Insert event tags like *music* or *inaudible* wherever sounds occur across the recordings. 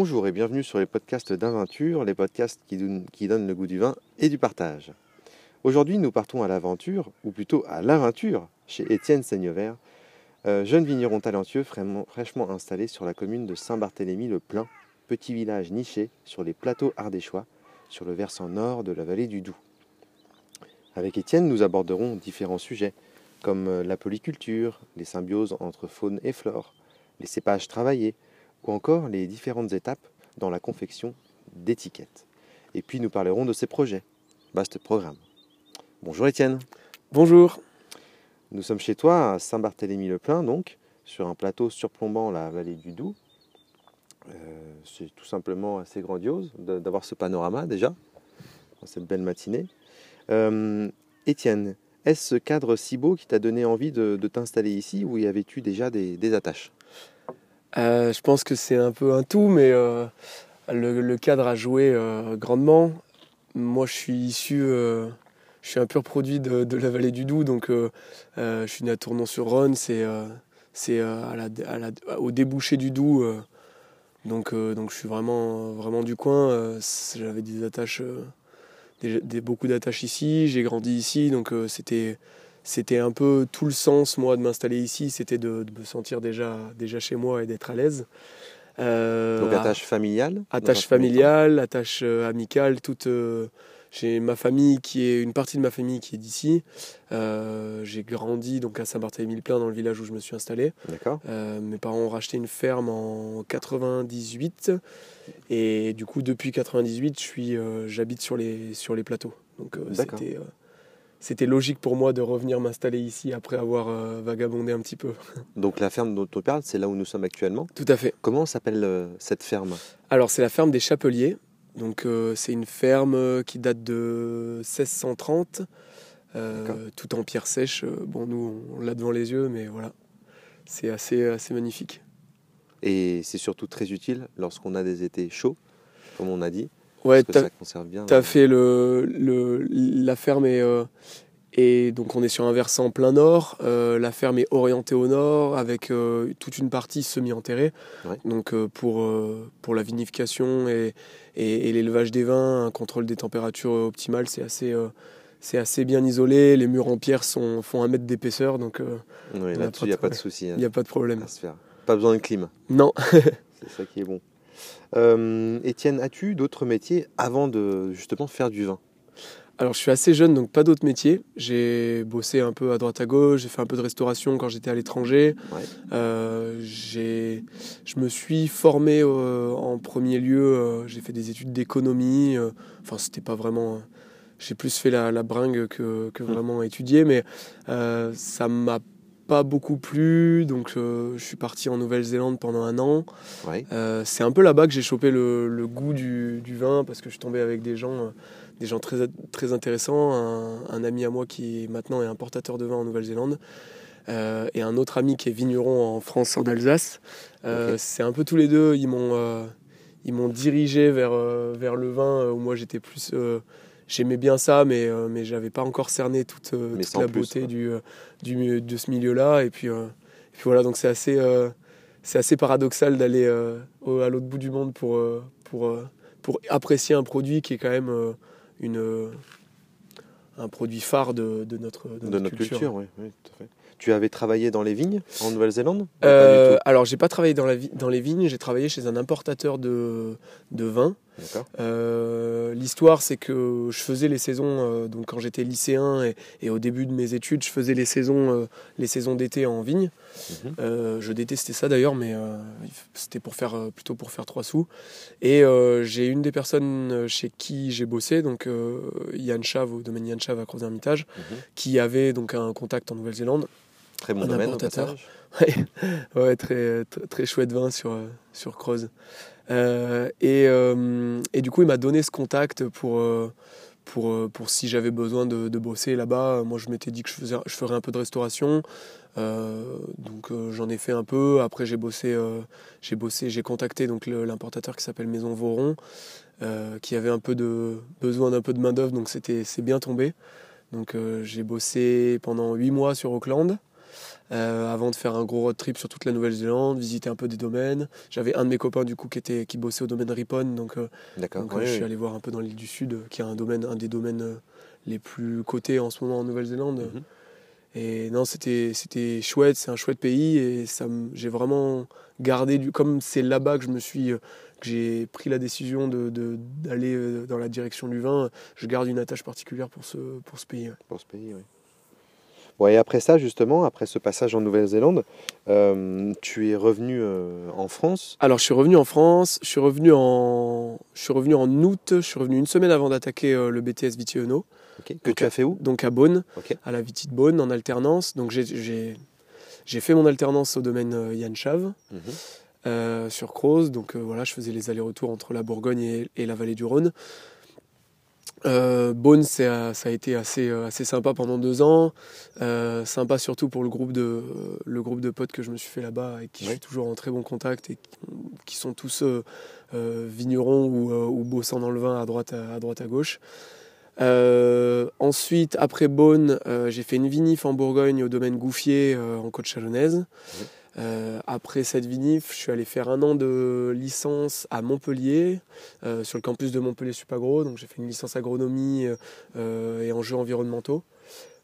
Bonjour et bienvenue sur les podcasts d'Inventure, les podcasts qui, donnent- le goût du vin et du partage. Aujourd'hui, nous partons à l'aventure, ou plutôt à l'aventure, chez Étienne Seignevert, euh, jeune vigneron talentueux fraîchement, installé sur la commune de Saint-Barthélemy-le-Plein, petit village niché sur les plateaux ardéchois, sur le versant nord de la vallée du Doubs. Avec Étienne, nous aborderons différents sujets, comme euh, la polyculture, les symbioses entre faune et flore, les cépages travaillés, ou encore les différentes étapes dans la confection d'étiquettes. Et puis nous parlerons de ses projets. Vaste programme. Bonjour Étienne, Bonjour. nous sommes chez toi à Saint-Barthélemy-le-Plein, donc, sur un plateau surplombant la vallée du Doubs. Euh, C'est tout simplement assez grandiose d'avoir ce panorama déjà, dans cette belle matinée. Euh, Étienne, est-ce ce cadre si beau qui t'a donné envie de, de t'installer ici ou y avais-tu déjà des, des attaches? Euh, je pense que c'est un peu un tout, mais euh, le, cadre a joué euh, grandement. Moi, je suis issu, je suis un pur produit de, la vallée du Doubs, donc je suis né à Tournon-sur-Rhône, c'est au débouché du Doubs, donc, donc je suis vraiment, vraiment du coin. J'avais des attaches, beaucoup d'attaches ici, j'ai grandi ici, donc c'était c'était un peu tout le sens, moi, de m'installer ici, c'était de, de me sentir déjà, déjà chez moi et d'être à l'aise. Euh, Donc attache familiale attache familiale, attache euh, amicale, toute. euh, j'ai ma famille qui est une partie de ma famille qui est d'ici. Euh, j'ai grandi donc à Saint-Barthélemy-le-Plein dans le village où je me suis installé. D'accord. Euh, mes parents ont racheté une ferme en 98 et du coup depuis 98 je suis euh, j'habite sur les sur les plateaux. Donc c'était c'était logique pour moi de revenir m'installer ici après avoir euh, vagabondé un petit peu. *laughs* Donc la ferme dont on parle, c'est là où nous sommes actuellement. Tout à fait. Comment s'appelle euh, cette ferme? Alors c'est la ferme des Chapeliers. Donc euh, c'est une ferme qui date de 1630, euh, D'accord. tout en pierre sèche. Bon nous on l'a devant les yeux, mais voilà, c'est assez assez magnifique. Et c'est surtout très utile lorsqu'on a des étés chauds, comme on a dit, Ouais, parce que t'as ça conserve bien. Tout à fait, le, le, la ferme est, euh, est- donc on est sur un versant plein nord. euh, la ferme est orientée au nord avec euh, toute une partie semi-enterrée. Ouais. Donc euh, pour, euh, pour la vinification et, et, et l'élevage des vins, un contrôle des températures optimales, c'est assez, euh, c'est assez bien isolé. Les murs en pierre sont, font un mètre d'épaisseur, donc euh, Oui, Là-dessus, il n'y a pas de souci hein, il n'y a pas de problème. Pas besoin de clim, Non, *laughs* c'est ça qui est bon. Euh, Étienne, as-tu d'autres métiers avant de justement faire du vin? Alors je suis assez jeune, donc pas d'autres métiers. J'ai bossé un peu à droite à gauche, j'ai fait un peu de restauration quand j'étais à l'étranger. Ouais. Euh, je me suis formé euh, en premier lieu, euh, j'ai fait des études d'économie. enfin, c'était pas vraiment. j'ai plus fait la, la bringue que, que Mmh. vraiment étudier, mais ça m'a pas beaucoup plu. Donc euh, je suis parti en Nouvelle-Zélande pendant un an. Ouais. Euh, c'est un peu là-bas que j'ai chopé le, le goût du, du vin parce que je suis tombé avec des gens, euh, des gens très, très intéressants. Un, un ami à moi qui maintenant est importateur de vin en Nouvelle-Zélande et un autre ami qui est vigneron en France, en Alsace. C'est un peu tous les deux, ils m'ont ils m'ont dirigé vers, vers le vin où moi j'étais plus. J'aimais bien ça, mais, euh, mais j'avais pas encore cerné toute, euh, toute la plus, beauté du, euh, du, de ce milieu-là. Et puis, euh, et puis voilà, donc c'est assez, c'est assez paradoxal d'aller à l'autre bout du monde pour, pour, pour apprécier un produit qui est quand même une, un produit phare de, de notre, de De notre culture, oui, oui, tout à fait. Tu avais travaillé dans les vignes en Nouvelle-Zélande Euh, alors, j'ai pas travaillé dans, la dans les vignes, j'ai travaillé chez un importateur de, de vin. Euh, L'histoire, c'est que je faisais les saisons, euh, donc quand j'étais lycéen et, et au début de mes études, je faisais les saisons, euh, les saisons d'été en vigne. Mhm. Euh, je détestais ça d'ailleurs, mais euh, c'était pour faire euh, plutôt pour faire trois sous. Et j'ai une des personnes chez qui j'ai bossé, donc Yann Chave au domaine Yann Chave à Crozes-Hermitage, Mhm. qui avait donc un contact en Nouvelle-Zélande. Très bon Un domaine. importateur. *laughs* Ouais, ouais très, très, chouette vin sur, sur Creuse. Euh, et, euh, et du coup, il m'a donné ce contact pour, euh, pour, pour si j'avais besoin de, bosser là-bas. Moi, je m'étais dit que je, faisais, ferais un peu de restauration. Donc, j'en ai fait un peu. Après, j'ai bossé, j'ai bossé, j'ai contacté donc l'importateur qui s'appelle Maison Voron, qui avait un peu de besoin d'un peu de main d'œuvre. Donc, c'était, c'est bien tombé. Donc, j'ai bossé pendant huit mois sur Auckland. Avant de faire un gros road trip sur toute la Nouvelle-Zélande, visiter un peu des domaines. J'avais un de mes copains du coup qui était qui bossait au domaine Ripon, donc, donc je suis allé voir un peu dans l'île du Sud, qui est un domaine, un des domaines les plus cotés en ce moment en Nouvelle-Zélande. Mhm. Et non, c'était c'était chouette, c'est un chouette pays et ça j'ai vraiment gardé du comme c'est là-bas que je me suis que j'ai pris la décision de d'aller euh, dans la direction du vin, je garde une attache particulière pour ce pour ce pays. Pour ce pays, oui. Bon, et après ça, justement, après ce passage en Nouvelle-Zélande, euh, tu es revenu euh, en France? Alors, je suis revenu en France, je suis revenu en, je suis revenu en août, je suis revenu une semaine avant d'attaquer le BTS Vitiono. Que tu as fait où? Donc à Beaune, à la Vitie de Beaune, en alternance. Donc j'ai fait mon alternance au domaine euh, Yann Chave, mhm. euh, sur Croze. Donc euh, voilà, je faisais les allers-retours entre la Bourgogne et, la vallée du Rhône. Beaune, ça a été assez, assez sympa pendant deux ans. sympa surtout pour le groupe, de, le groupe de potes que je me suis fait là-bas et qui je suis toujours en très bon contact et qui, sont tous vignerons ou, ou, bossant dans le vin à droite à, droite à gauche. Euh, ensuite, après Beaune, euh, j'ai fait une vinif en Bourgogne au domaine Gouffier euh, en côte chalonnaise. après cette vinif, je suis allé faire un an de licence à Montpellier, sur le campus de Montpellier Supagro. Donc j'ai fait une licence agronomie et enjeux environnementaux.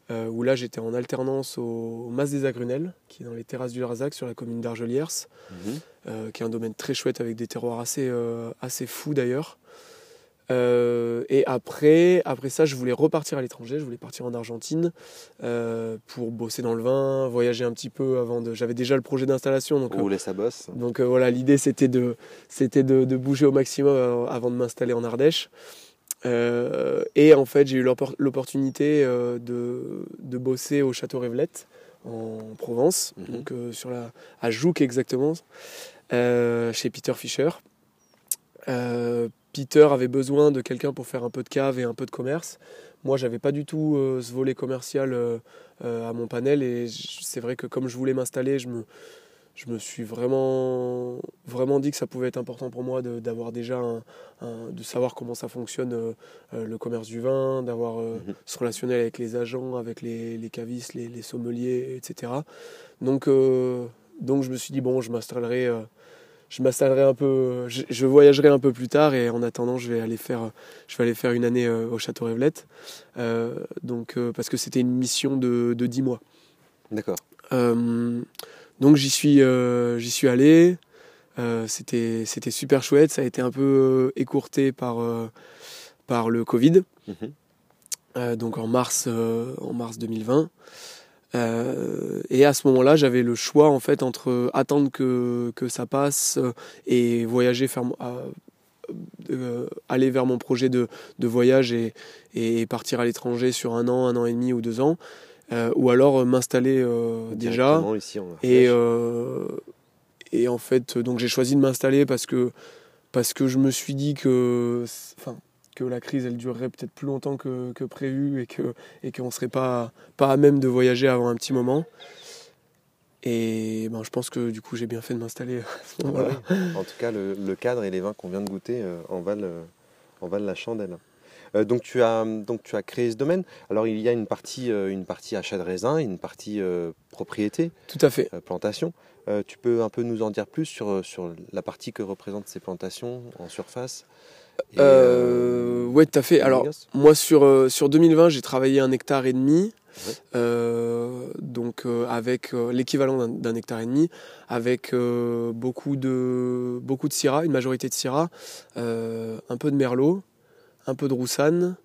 où là j'étais en alternance au, Mas des Agrunelles, qui est dans les terrasses du Larzac sur la commune d'Argeliers, mhm. qui est un domaine très chouette avec des terroirs assez, assez fous d'ailleurs. Euh, et après, après ça, je voulais repartir à l'étranger, je voulais partir en Argentine euh, pour bosser dans le vin, voyager un petit peu avant de. J'avais déjà le projet d'installation. Donc, Rouler sa bosse. Donc euh, voilà, l'idée c'était de, c'était de, de, bouger au maximum avant de m'installer en Ardèche. et en fait, j'ai eu l'opportunité de, de, bosser au Château Révelette en Provence, mhm. donc sur la, à Jouques exactement, chez Peter Fischer. Peter avait besoin de quelqu'un pour faire un peu de cave et un peu de commerce. Moi, j'avais pas du tout euh, ce volet commercial euh, euh, à mon panel et c'est vrai que comme je voulais m'installer, je me, je me suis vraiment, vraiment dit que ça pouvait être important pour moi d'avoir déjà de savoir comment ça fonctionne le commerce du vin, d'avoir mhm. ce relationnel avec les agents, avec les, les cavistes, les, les, sommeliers, etc. Donc, donc je me suis dit bon, je m'installerai je m'installerai un peu, je, voyagerai un peu plus tard et en attendant, je vais aller faire, je vais aller faire une année euh, au Château Révelette. Euh, donc, euh, parce que c'était une mission de, de 10 mois. D'accord. donc j'y suis, j'y suis allé. c'était, c'était super chouette. Ça a été un peu écourté par, par le Covid. Mhm. donc en mars, en mars 2020. Euh, et à ce moment-là, j'avais le choix en fait entre attendre que, que ça passe euh, et voyager, faire, euh, aller vers mon projet de, de voyage et, et, partir à l'étranger sur un an, un an et demi ou deux ans, ou alors m'installer déjà. Ici, et, et en fait, donc j'ai choisi de m'installer parce que parce que je me suis dit que, enfin, que la crise elle durerait peut-être plus longtemps que, prévu et que et qu'on serait pas pas à même de voyager avant un petit moment. Et ben, je pense que du coup j'ai bien fait de m'installer En tout cas, le, cadre et les vins qu'on vient de goûter euh, en, valent, euh, en valent la chandelle. Euh, donc, tu as, donc tu as créé ce domaine. Alors il y a une partie, une partie achat de raisin, une partie propriété. Tout à fait. plantation. tu peux un peu nous en dire plus sur, sur la partie que représentent ces plantations en surface? Euh, ouais, tout à fait. Alors, moi, sur, euh, sur 2020, j'ai travaillé un hectare et demi. Euh, donc avec l'équivalent d'un hectare et demi, avec beaucoup de beaucoup de syrah, une majorité de syrah, un peu de merlot, un peu de roussanne,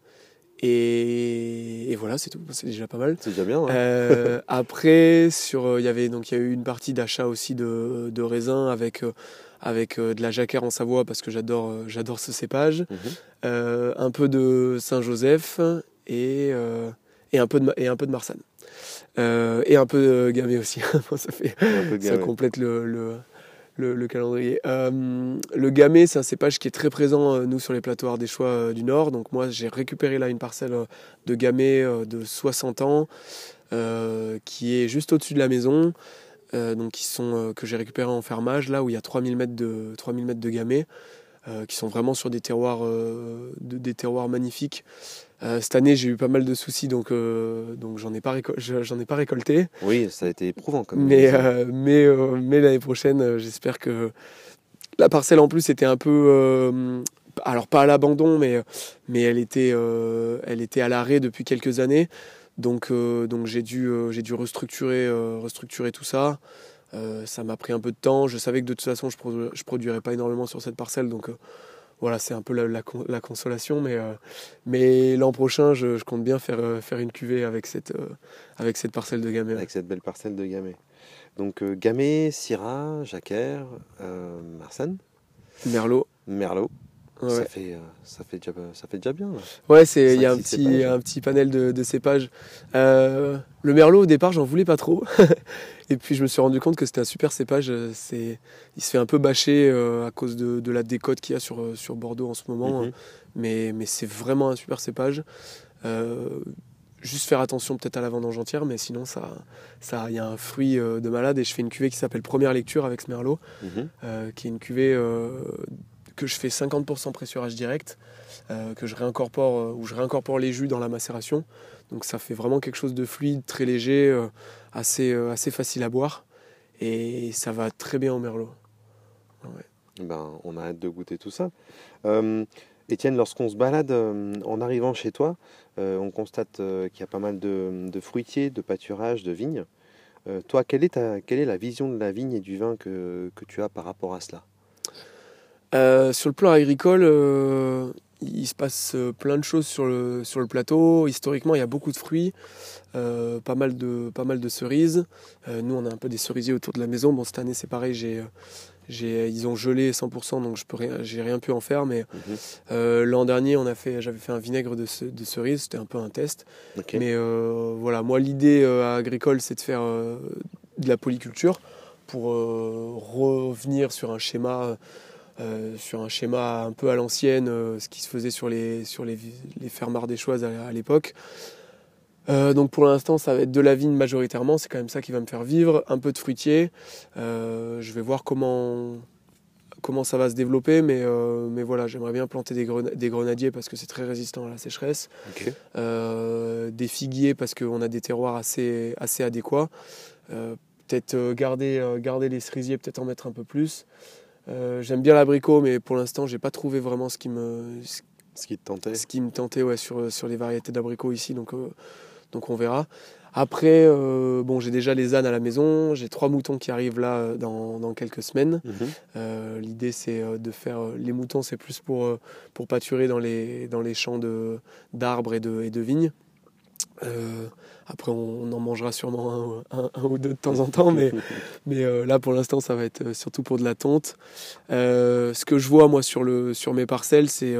et, voilà, c'est tout. C'est déjà pas mal. C'est déjà bien. *laughs* après, sur, il y avait donc il y a eu une partie d'achat aussi de, de raisins avec avec euh, de la jacquère en Savoie parce que j'adore euh, j'adore ce cépage, mhm. euh, un peu de Saint-Joseph et, et un peu de et un peu de Marsanne. et un peu de Gamay aussi. *laughs* ça fait ça complète le, le le, calendrier. le gamay, c'est un cépage qui est très présent, nous, sur les plateaux ardéchois du Nord. Donc moi, j'ai récupéré là une parcelle de gamay de 60 ans, qui est juste au-dessus de la maison. Euh, donc qui sont, euh, que j'ai récupéré en fermage, là où il y a 3000 mètres de, 3000 mètres de gamay. qui sont vraiment sur des terroirs, des terroirs magnifiques. cette année, j'ai eu pas mal de soucis, donc, donc j'en ai, pas ai pas récolté. Oui, ça a été éprouvant quand même. Mais, mais, mais l'année prochaine, j'espère que la parcelle en plus était un peu alors pas à l'abandon, mais, mais elle, était, elle était à l'arrêt depuis quelques années. Donc, euh, donc j'ai dû, euh, j'ai dû restructurer, euh, restructurer tout ça. ça m'a pris un peu de temps. Je savais que de toute façon, je ne produirais pas énormément sur cette parcelle. Donc voilà, c'est un peu la, la, consolation. Mais, mais l'an prochain, je, compte bien faire, faire une cuvée avec cette, avec cette parcelle de gamay. Avec cette belle parcelle de gamay. Donc gamay, syrah, jacquère, marsanne. Merlot. Merlot. Ça, fait, euh, ça, fait déjà, ça fait déjà bien. Ouais, il y a un petit, un petit panel de, de cépages. Euh, le merlot, au départ, j'en voulais pas trop. *laughs* et puis, je me suis rendu compte que c'était un super cépage. C'est, il se fait un peu bâcher euh, à cause de, de la décote qu'il y a sur, sur Bordeaux en ce moment. Mhm. Mais, mais c'est vraiment un super cépage. juste faire attention peut-être à la vendange entière, mais sinon, ça, ça, il y a un fruit de malade. Et je fais une cuvée qui s'appelle Première Lecture avec ce merlot, mhm. qui est une cuvée que je fais 50% pressurage direct, euh, que je réincorpore, euh, je réincorpore les jus dans la macération. Donc ça fait vraiment quelque chose de fluide, très léger, euh, assez, assez facile à boire. Et ça va très bien au merlot. Ben, on a hâte de goûter tout ça. Étienne, lorsqu'on se balade en arrivant chez toi, on constate qu'il y a pas mal de, fruitiers, de pâturages, de vignes. toi, quelle est, ta, quelle est la vision de la vigne et du vin que, que tu as par rapport à cela? Euh, sur le plan agricole, euh, il se passe euh, plein de choses sur le, sur le plateau. Historiquement, il y a beaucoup de fruits, pas, mal de, pas mal de cerises. nous, on a un peu des cerisiers autour de la maison. Bon, cette année, c'est pareil, j'ai, j'ai, ils ont gelé 100%, donc je peux rien, j'ai rien pu en faire. Mais mhm. l'an dernier, on a fait, j'avais fait un vinaigre de, de cerises, c'était un peu un test. Mais voilà, moi, l'idée agricole, c'est de faire de la polyculture pour revenir sur un schéma euh, sur un schéma un peu à l'ancienne, euh, ce qui se faisait sur les, sur les, les fermes ardéchoises à, à l'époque. Euh, donc pour l'instant, ça va être de la vigne majoritairement, c'est quand même ça qui va me faire vivre, un peu de fruitier. je vais voir comment, comment ça va se développer, mais, mais voilà, j'aimerais bien planter des, des, grenadiers parce que c'est très résistant à la sécheresse, des figuiers parce qu'on a des terroirs assez, assez adéquats, peut-être garder, garder les cerisiers, peut-être en mettre un peu plus. Euh, j'aime bien l'abricot, mais pour l'instant, j'ai pas trouvé vraiment ce qui me ce qui te tentait. Ce qui me tentait, ouais, sur sur les variétés d'abricots ici, donc euh, donc on verra. Après, euh, bon, j'ai déjà les ânes à la maison, j'ai trois moutons qui arrivent là dans, dans quelques semaines. Mhm. L'idée, c'est de faire les moutons, c'est plus pour pour pâturer dans les dans les champs de d'arbres et de et de vignes. Après, on, en mangera sûrement un, ou deux de temps en temps, mais, *laughs* mais euh, là, pour l'instant, ça va être euh, surtout pour de la tonte. Euh, ce que je vois, moi, sur, le, sur mes parcelles, c'est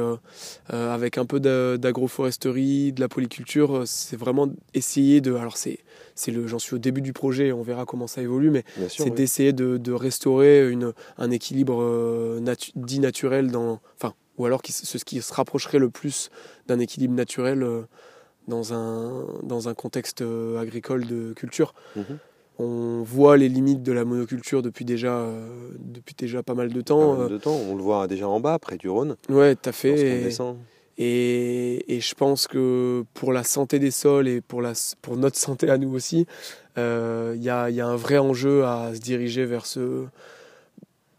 avec un peu d'agroforesterie, de la polyculture, c'est vraiment essayer de. Alors, c'est. Le, j'en suis au début du projet, on verra comment ça évolue, mais c'est d'essayer de, restaurer une, un équilibre dit naturel dans, enfin, ou alors ce qui se rapprocherait le plus d'un équilibre naturel dans un, dans un contexte euh, agricole de culture. Mhm. On voit les limites de la monoculture depuis déjà, euh, depuis déjà pas mal de temps. Pas mal de temps. On le voit déjà en bas, près du Rhône. Ouais, tout à fait. Et, et, je pense que pour la santé des sols et pour, la, pour notre santé à nous aussi, euh, il y, a, y, a, un vrai enjeu à se diriger vers, ce,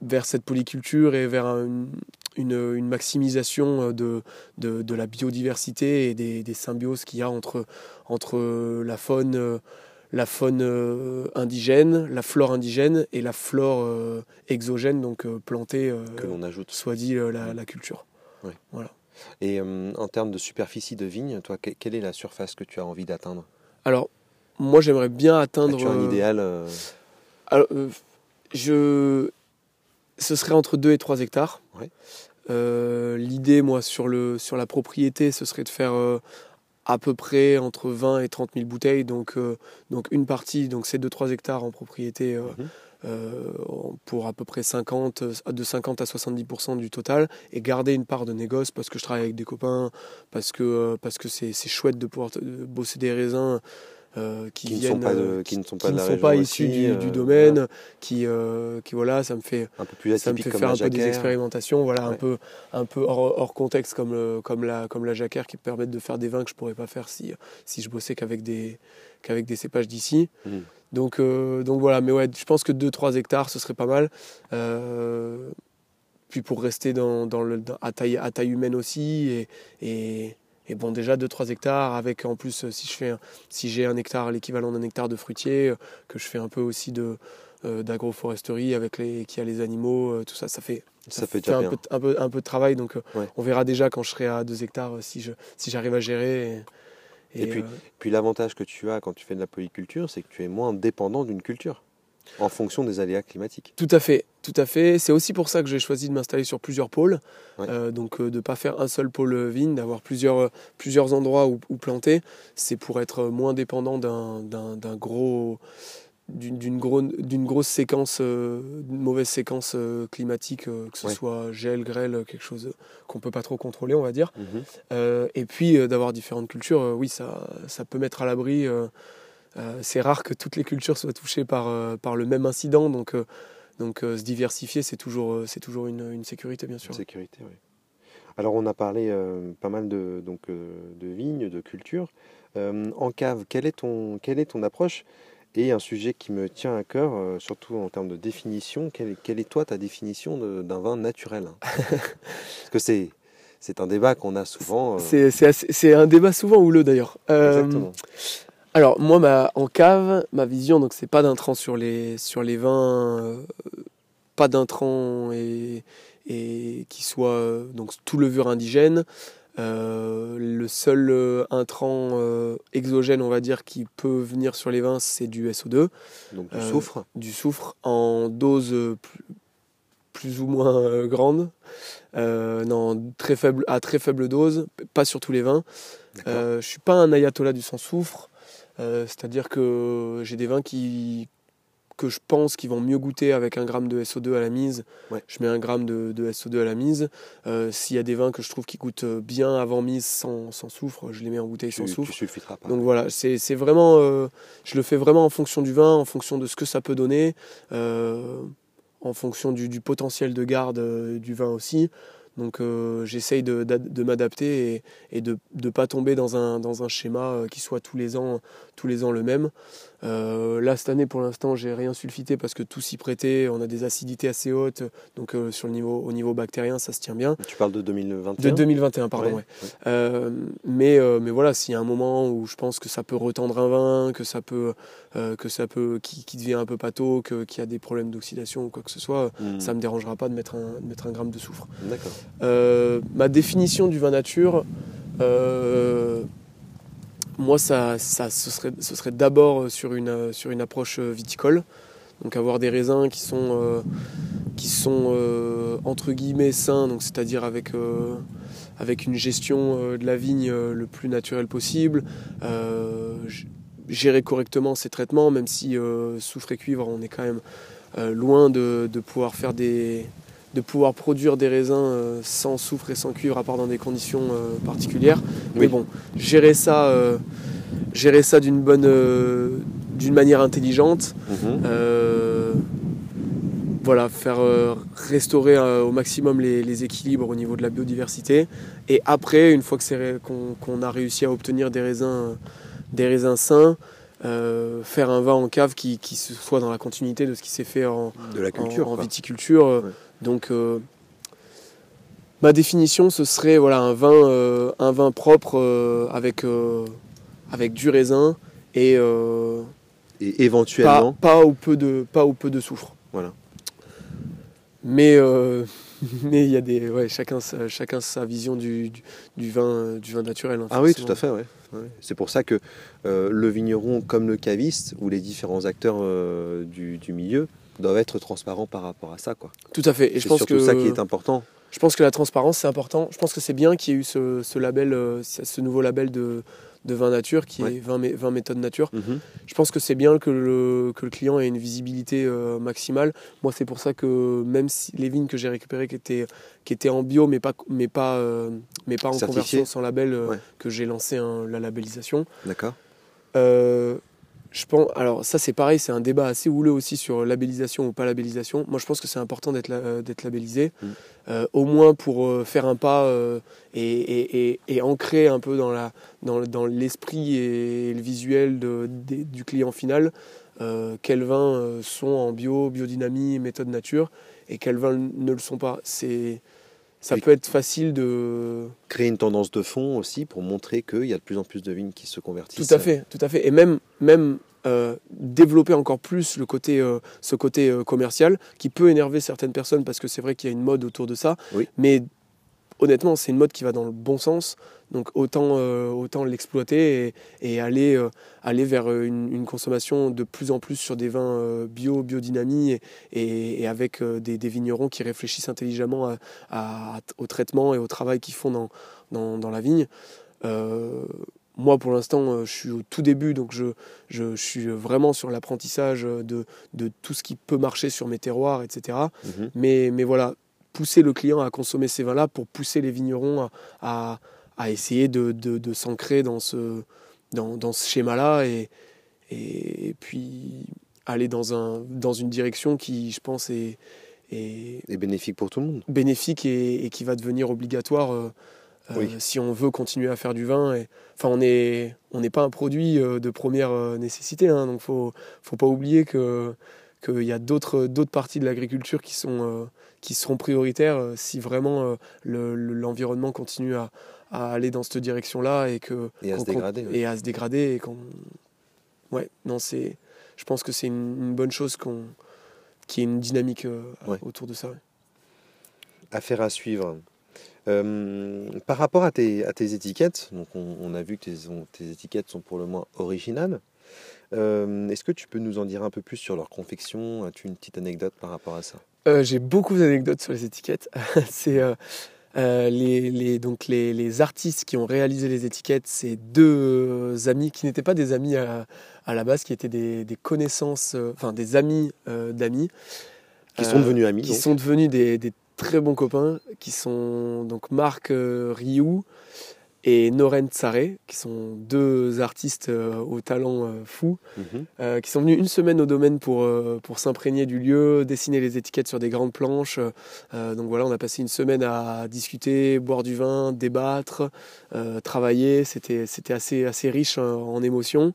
vers cette polyculture et vers un, une, une maximisation euh, de, de, de, la biodiversité et des, des symbioses qu'il y a entre, entre la faune, euh, la faune euh, indigène, la flore indigène et la flore exogène, donc plantée, que l'on ajoute. soit dit la, la culture. Voilà. Et en termes de superficie de vigne, toi, quelle est la surface que tu as envie d'atteindre? Alors, moi, j'aimerais bien atteindre. As-tu un idéal Alors, je ce serait entre 2 et 3 hectares. Euh, l'idée, moi, sur, le, sur la propriété, ce serait de faire euh, à peu près entre 20 et 30 000 bouteilles. Donc, euh, donc une partie, donc c'est 2-3 hectares en propriété mhm. pour à peu près 50, de 50 à 70% du total et garder une part de négoce parce que je travaille avec des copains, parce que parce que c'est chouette de pouvoir bosser des raisins euh, qui, Qui ne sont pas de- qui ne sont pas qui de ne la sont région pas aussi, issus du, euh, du domaine, qui, euh, qui voilà, ça me fait, Un peu plus ça me fait faire un peu des expérimentations, voilà, un peu, un peu hors, hors contexte comme, le- comme, la, comme la jacquère qui me permettent de faire des vins que je pourrais pas faire si, si je bossais qu'avec des, qu'avec des cépages d'ici. Mm. Donc, euh, donc voilà, mais ouais, je pense que 2-3 hectares, ce serait pas mal. Euh, puis pour rester dans, dans le, dans- à, taille, à taille humaine aussi, et, et, et bon, déjà 2-3 hectares, avec en plus, euh, si je fais un- si j'ai un hectare, l'équivalent d'un hectare de fruitier, euh, que je fais un peu aussi de euh, d'agroforesterie avec les qui a les animaux, tout ça, ça fait Ça fait un peu, un, peu, un peu de travail. Donc Ouais. on verra déjà quand je serai à 2 hectares si je si j'arrive à gérer. Et, Et puis- euh, Puis l'avantage que tu as quand tu fais de la polyculture, c'est que tu es moins dépendant d'une culture en fonction des aléas climatiques. Tout à fait, tout à fait. C'est aussi pour ça que j'ai choisi de m'installer sur plusieurs pôles. Ouais. Euh, donc euh, de ne pas faire un seul pôle vigne, d'avoir plusieurs, euh, plusieurs endroits où, où planter. C'est pour être moins dépendant d'un, gros d'une, d'une, gros- d'une grosse séquence, euh, d'une mauvaise séquence euh, climatique, euh, que ce Ouais. soit gel, grêle, quelque chose qu'on peut pas trop contrôler, on va dire. Mhm. Euh, et puis euh, d'avoir différentes cultures, euh, oui, ça, ça peut mettre à l'abri. euh, euh, c'est rare que toutes les cultures soient touchées par, euh, par le même incident, donc, euh, donc euh, se diversifier, c'est toujours, euh, c'est toujours une, une sécurité, bien sûr. Sécurité, oui. Alors on a parlé euh, pas mal de, donc, de vignes, de culture. Euh, en cave, quelle est, ton, quelle est ton approche? Et un sujet qui me tient à cœur, surtout en termes de définition, quelle, est- quelle est toi ta définition d'un vin naturel hein? *laughs* Parce que c'est, c'est un débat qu'on a souvent. euh, C'est, un débat souvent houleux d'ailleurs. Euh, Exactement. Alors moi, ma, en cave, ma vision, donc c'est pas d'intrants sur les, sur les vins, euh, pas d'intrants et, et qui soit euh, donc tout levure indigène. Euh, le seul intrant exogène, on va dire, qui peut venir sur les vins, c'est du SO2, Donc du soufre. du soufre en dose plus, plus ou moins grande, non, très faible, à très faible dose, pas sur tous les vins. Je suis pas un ayatollah du sans soufre, euh, c'est-à-dire que j'ai des vins qui que je pense qu'ils vont mieux goûter avec un gramme de SO2 à la mise. Ouais. Je mets un gramme de, de SO2 à la mise. Euh, S'il y a des vins que je trouve qui goûtent bien avant mise sans, sans soufre, je les mets en bouteille tu, sans soufre. pas. Donc voilà, c'est vraiment, euh, je le fais vraiment en fonction du vin, en fonction de ce que ça peut donner, en fonction du, du potentiel de garde du vin aussi. Donc euh, j'essaye de, m'adapter et, de ne pas tomber dans un, schéma euh, qui soit tous les ans le même. Euh, là, cette année, pour l'instant, j'ai rien sulfité parce que tout s'y prêtait. On a des acidités assez hautes, donc euh, sur le niveau, au niveau bactérien, ça se tient bien. Tu parles de 2021 De 2021, pardon, Ouais, ouais. Euh, mais, mais voilà, s'il y a un moment où je pense que ça peut retendre un vin, que ça peut, que ça peut, qui, qui devient un peu pâteau, qu'il y a des problèmes d'oxydation ou quoi que ce soit, Hmm. ça me dérangera pas de mettre un, de mettre un gramme de soufre. D'accord. Ma définition du vin nature, euh, moi, ça, ça, ce serait, ce serait d'abord sur une, euh, sur une approche euh, viticole. Donc avoir des raisins qui sont, euh, qui sont euh, entre guillemets sains, c'est-à-dire avec, euh, avec une gestion euh, de la vigne euh, le plus naturelle possible. Euh, gérer correctement ces traitements, même si euh, soufre et cuivre, on est quand même euh, loin de pouvoir faire des, de pouvoir produire des raisins euh, sans soufre et sans cuivre, à part dans des conditions euh, particulières. Mais bon, gérer ça, euh, gérer ça d'une bonne, d'une manière intelligente. Mhm. voilà, faire restaurer au maximum les, les équilibres au niveau de la biodiversité. Et après, une fois que qu'on qu'on a réussi à obtenir des raisins, des raisins sains, euh, faire un vin en cave qui, soit dans la continuité de ce qui s'est fait en, De la culture. en, viticulture. Ouais. Donc, euh, ma définition, ce serait voilà, un, vin, euh, un vin propre euh, avec, avec du raisin et Et pas, éventuellement, pas, ou peu de, pas ou peu de soufre. Voilà. Mais *laughs* mais il y a des ouais, chacun sa, chacun sa vision du, du, du vin du vin naturel. hein, Ah oui, tout à fait, ouais. Ouais. C'est pour ça que euh, le vigneron, comme le caviste, ou les différents acteurs euh, du, du milieu, doivent être transparents par rapport à ça. Quoi. Tout à fait. Et C'est je pense surtout que ça qui est important. Je pense que la transparence, c'est important. Je pense que c'est bien qu'il y ait eu ce, ce label, euh, ce nouveau label de, de vin nature, qui Ouais. est 20, mé- 20 méthodes nature. Mhm. Je pense que c'est bien que le, que le client ait une visibilité euh, maximale. Moi, c'est pour ça que même si les vignes que j'ai récupérées qui étaient, qui étaient en bio, mais pas, mais pas, euh, mais pas en Certifiées. conversion sans label, euh, Ouais. que j'ai lancé hein, la labellisation. D'accord je pense, alors ça c'est pareil, c'est un débat assez houleux aussi sur labellisation ou pas labellisation. Moi je pense que c'est important d'être la- d'être labellisé, Mm. euh, au moins pour euh, faire un pas euh, et, et- et- et ancrer un peu dans la dans, le- dans l'esprit et le visuel de- du client final euh, quels vins euh, sont en bio, biodynamie, méthode nature et quels vins ne le sont pas. C'est ça peut être facile de Créer une tendance de fond aussi pour montrer qu'il y a de plus en plus de vignes qui se convertissent. Tout à fait, tout à fait. Et même, même euh, développer encore plus le côté, euh, ce côté euh, commercial qui peut énerver certaines personnes parce que c'est vrai qu'il y a une mode autour de ça. Oui. Mais honnêtement, c'est une mode qui va dans le bon sens. Donc autant, euh, autant l'exploiter et, et aller, euh, aller vers euh, une, une consommation de plus en plus sur des vins euh, bio, biodynamie et, et- et avec des, des vignerons qui réfléchissent intelligemment à- à- au traitement et au travail qu'ils font dans, dans, dans la vigne. Moi, pour l'instant, je suis au tout début, donc je, je, je suis vraiment sur l'apprentissage de, de tout ce qui peut marcher sur mes terroirs, etc. Mhm. Mais, mais voilà, pousser le client à consommer ces vins-là pour pousser les vignerons à, à, à essayer de, de, de s'ancrer dans ce, dans, dans ce schéma-là et, et, puis aller dans, un, dans une direction qui, je pense, est, est Et bénéfique pour tout le monde. bénéfique et, et qui va devenir obligatoire euh, euh, si on veut continuer à faire du vin. Et, enfin, on n'est on n'est pas un produit euh, de première nécessité, hein, donc faut faut pas oublier que qu'il y a d'autres d'autres parties de l'agriculture qui sont qui seront prioritaires euh, si vraiment euh, le- le- l'environnement continue à, à aller dans cette direction-là et que Et à se dégrader, ouais. et à se dégrader et qu'on ouais non c'est je pense que c'est une, une bonne chose qu'on qu'il y ait une dynamique euh, Ouais. autour de ça. ouais. Affaire à suivre. Euh, par rapport à tes, à tes étiquettes, donc on, on a vu que tes, on- tes étiquettes sont pour le moins originales. Euh, Est-ce que tu peux nous en dire un peu plus sur leur confection? As-tu une petite anecdote par rapport à ça? Euh, J'ai beaucoup d'anecdotes sur les étiquettes. *laughs* c'est euh, les, les- donc les, les artistes qui ont réalisé les étiquettes, c'est deux euh, amis qui n'étaient pas des amis à, à la base, qui étaient des, des connaissances, euh, enfin des amis d'amis. Qui sont devenus amis Qui donc. sont devenus des, des très bons copains, qui sont donc Marc Rioux et Noren Tsaré, qui sont deux artistes euh, au talent euh, fou. Mhm. Euh, qui sont venus une semaine au domaine pour, pour s'imprégner du lieu, dessiner les étiquettes sur des grandes planches. Donc voilà, on a passé une semaine à discuter, boire du vin, débattre, travailler. C'était, assez, assez riche euh, en émotions.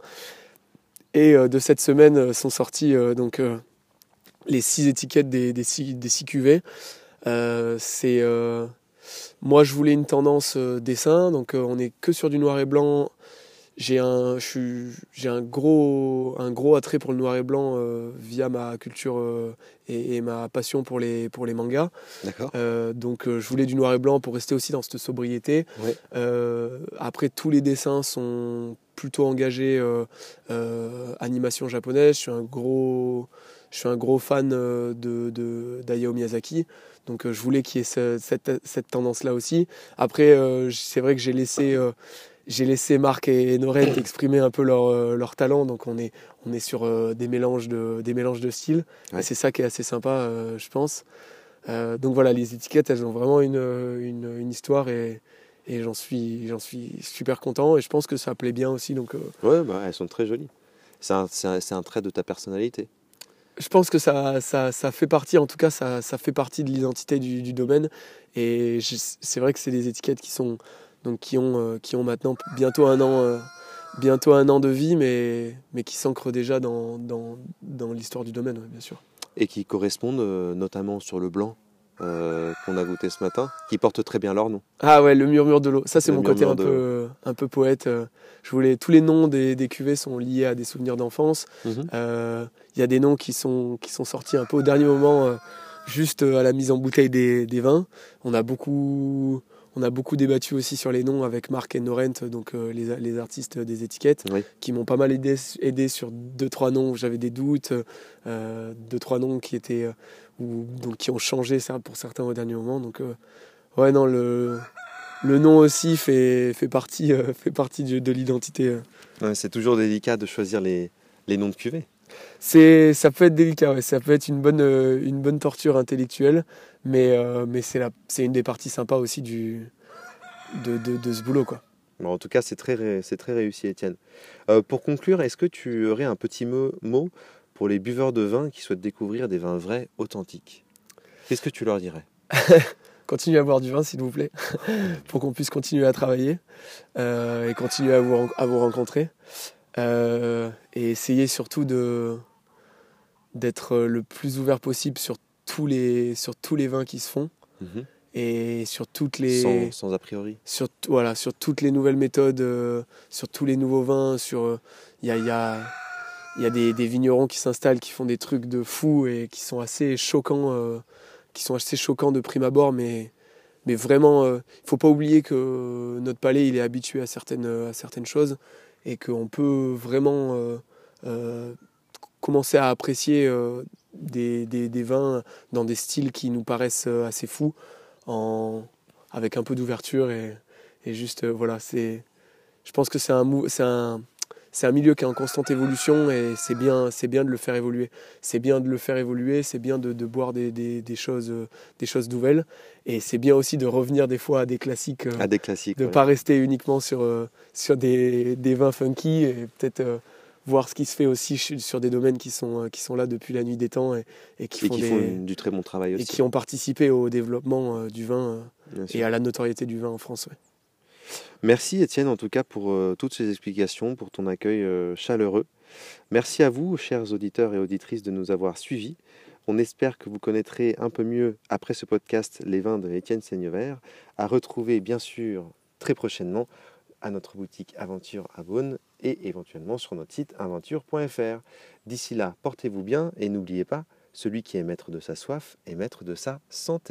Et de cette semaine sont sorties donc, les six étiquettes des, des, six, des six cuvées. C'est, moi, je voulais une tendance euh, dessin, donc euh, on n'est que sur du noir et blanc j'ai un, j'ai un gros, un gros attrait pour le noir et blanc euh, via ma culture euh, et, et ma passion pour les, pour les mangas. D'accord. Euh, donc je voulais du noir et blanc pour rester aussi dans cette sobriété. Ouais. Après, tous les dessins sont plutôt engagés animation japonaise. Je suis un gros, je suis un gros fan euh, de, de d'Hayao Miyazaki. Donc euh, je voulais qu'il y ait ce- cette, cette tendance-là aussi. Après, euh, c'est vrai que j'ai laissé, j'ai laissé Marc et Norent *coughs* exprimer un peu leur, leur talent. Donc on est, on est sur des, mélanges de, des mélanges de styles. Ouais. Et c'est ça qui est assez sympa, euh, je pense. Euh, donc voilà, les étiquettes, elles ont vraiment une, une, une histoire et, et j'en suis, j'en suis super content. Et je pense que ça plaît bien aussi. Donc euh, Ouais, bah, elles sont très jolies. C'est un, c'est un- c'est un trait de ta personnalité. Je pense que ça, ça, fait partie, en tout cas, ça, ça fait partie de l'identité du, domaine. Et c'est vrai que c'est des étiquettes qui sont donc qui ont, euh, qui ont maintenant bientôt un an, euh, bientôt un an de vie, mais, mais qui s'ancrent déjà dans, dans, dans l'histoire du domaine, bien sûr. Et qui correspondent euh, notamment sur le blanc euh, qu'on a goûté ce matin, qui portent très bien leur nom. Ah ouais, le murmure de l'eau. Ça, c'est mon côté un peu, un peu poète. euh. Je voulais tous les noms des, des cuvées sont liés à des souvenirs d'enfance. Mhm. Euh, Il y a des noms qui sont, qui sont sortis un peu au dernier moment, euh, juste à la mise en bouteille des, des vins. On a beaucoup, on a beaucoup débattu aussi sur les noms avec Marc et Norent, donc les, les artistes des étiquettes, Oui. qui m'ont pas mal aidé, aidé sur deux trois noms où j'avais des doutes, deux trois noms qui étaient ou donc qui ont changé ça pour certains au dernier moment. Donc euh, ouais non le le nom aussi fait, fait partie, euh, *laughs* fait partie de, de l'identité. euh. Ouais, c'est toujours délicat de choisir les, les noms de cuvées. C'est, ça peut être délicat, ouais. ça peut être une bonne, euh, une bonne torture intellectuelle, mais, mais c'est, la, c'est une des parties sympas aussi du, de, de, de ce boulot. Quoi. Bon, en tout cas, c'est très, c'est très réussi, Étienne. Pour conclure, est-ce que tu aurais un petit mot, mot pour les buveurs de vin qui souhaitent découvrir des vins vrais, authentiques Qu'est-ce que tu leur dirais *laughs* Continuez à boire du vin, s'il vous plaît, *laughs* pour qu'on puisse continuer à travailler euh, et continuer à vous, à vous rencontrer. Euh, et essayez surtout de d'être le plus ouvert possible sur tous les, sur tous les vins qui se font Mhm. et sur toutes les sans, sans a priori. sur voilà sur toutes les nouvelles méthodes euh, sur tous les nouveaux vins sur il y a y a il y a des, vignerons qui s'installent qui font des trucs de fous et qui sont assez choquants euh, qui sont assez choquants de prime abord mais mais vraiment euh, il faut pas oublier que notre palais il est habitué à certaines à certaines choses et qu'on peut vraiment euh, commencer à apprécier des, des, vins dans des styles qui nous paraissent assez fous en, avec un peu d'ouverture et, et juste voilà c'est je pense que c'est un c'est un c'est un milieu qui est en constante évolution et c'est bien c'est bien de le faire évoluer c'est bien de le faire évoluer c'est bien de, de boire des, des, des choses euh, des choses nouvelles et c'est bien aussi de revenir des fois à des classiques euh, À des classiques. de ne ouais. pas rester uniquement sur, euh, sur des, des vins funky et peut-être euh, voir ce qui se fait aussi sur des domaines qui sont, qui sont là depuis la nuit des temps et, et qui, Et font qui des- font du très bon travail et aussi. qui ont participé au développement du vin sûr. et à la notoriété du vin en France. ouais. Merci Étienne en tout cas pour euh, toutes ces explications, pour ton accueil euh, chaleureux. Merci à vous, chers auditeurs et auditrices, de nous avoir suivis. On espère que vous connaîtrez un peu mieux après ce podcast les vins de Étienne Seignevert, à retrouver bien sûr très prochainement à notre boutique Aventure à Beaune et éventuellement sur notre site aventure.fr. D'ici là, portez-vous bien et n'oubliez pas, celui qui est maître de sa soif est maître de sa santé.